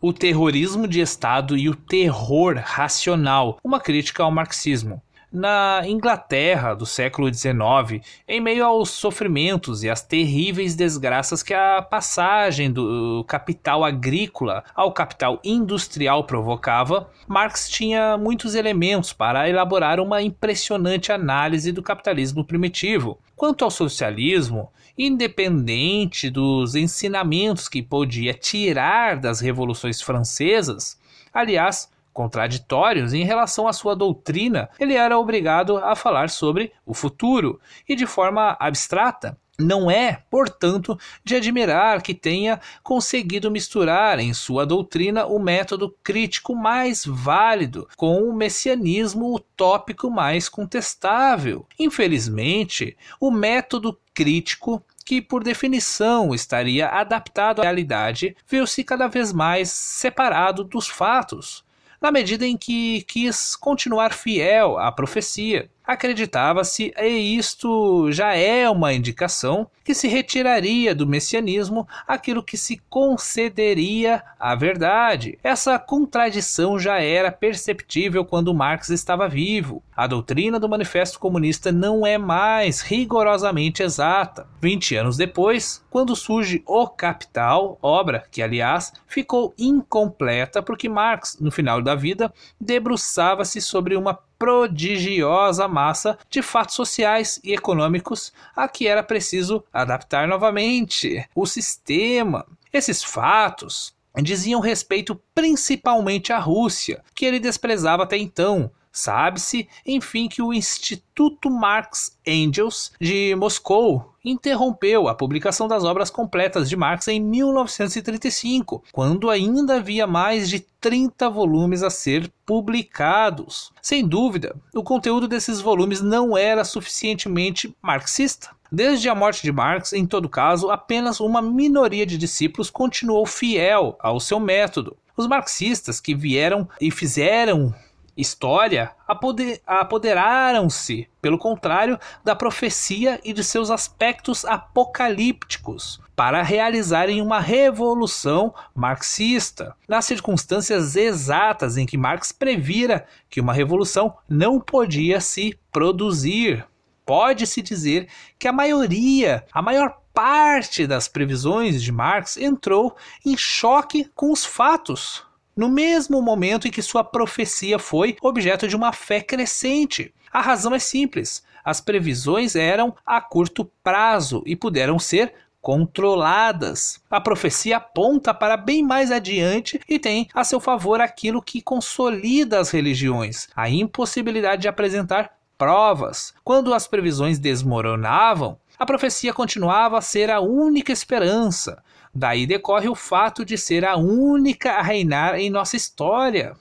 O terrorismo de Estado e o terror racional, uma crítica ao marxismo na Inglaterra do século XIX, em meio aos sofrimentos e às terríveis desgraças que a passagem do capital agrícola ao capital industrial provocava, Marx tinha muitos elementos para elaborar uma impressionante análise do capitalismo primitivo. Quanto ao socialismo, independente dos ensinamentos que podia tirar das revoluções francesas, aliás, contraditórios em relação à sua doutrina, ele era obrigado a falar sobre o futuro e de forma abstrata. Não é, portanto, de admirar que tenha conseguido misturar em sua doutrina o método crítico mais válido com o messianismo utópico mais contestável. Infelizmente, o método crítico que por definição estaria adaptado à realidade, viu-se cada vez mais separado dos fatos na medida em que quis continuar fiel à profecia acreditava-se, e isto já é uma indicação, que se retiraria do messianismo aquilo que se concederia à verdade. Essa contradição já era perceptível quando Marx estava vivo. A doutrina do Manifesto Comunista não é mais rigorosamente exata. Vinte anos depois, quando surge O Capital, obra que, aliás, ficou incompleta porque Marx, no final da vida, debruçava-se sobre uma prodigiosa massa de fatos sociais e econômicos a que era preciso adaptar novamente o sistema. Esses fatos diziam respeito principalmente à Rússia, que ele desprezava até então, Sabe-se, enfim, que o Instituto Marx Engels de Moscou interrompeu a publicação das obras completas de Marx em 1935, quando ainda havia mais de 30 volumes a ser publicados. Sem dúvida, o conteúdo desses volumes não era suficientemente marxista. Desde a morte de Marx, em todo caso, apenas uma minoria de discípulos continuou fiel ao seu método. Os marxistas que vieram e fizeram história apoder, apoderaram-se, pelo contrário, da profecia e de seus aspectos apocalípticos para realizarem uma revolução marxista, nas circunstâncias exatas em que Marx previra que uma revolução não podia se produzir. Pode-se dizer que a maioria, a maior parte das previsões de Marx entrou em choque com os fatos no mesmo momento em que sua profecia foi objeto de uma fé crescente. A razão é simples: as previsões eram a curto prazo e puderam ser controladas. A profecia aponta para bem mais adiante e tem a seu favor aquilo que consolida as religiões, a impossibilidade de apresentar provas. Quando as previsões desmoronavam, a profecia continuava a ser a única esperança. Daí decorre o fato de ser a única a reinar em nossa história.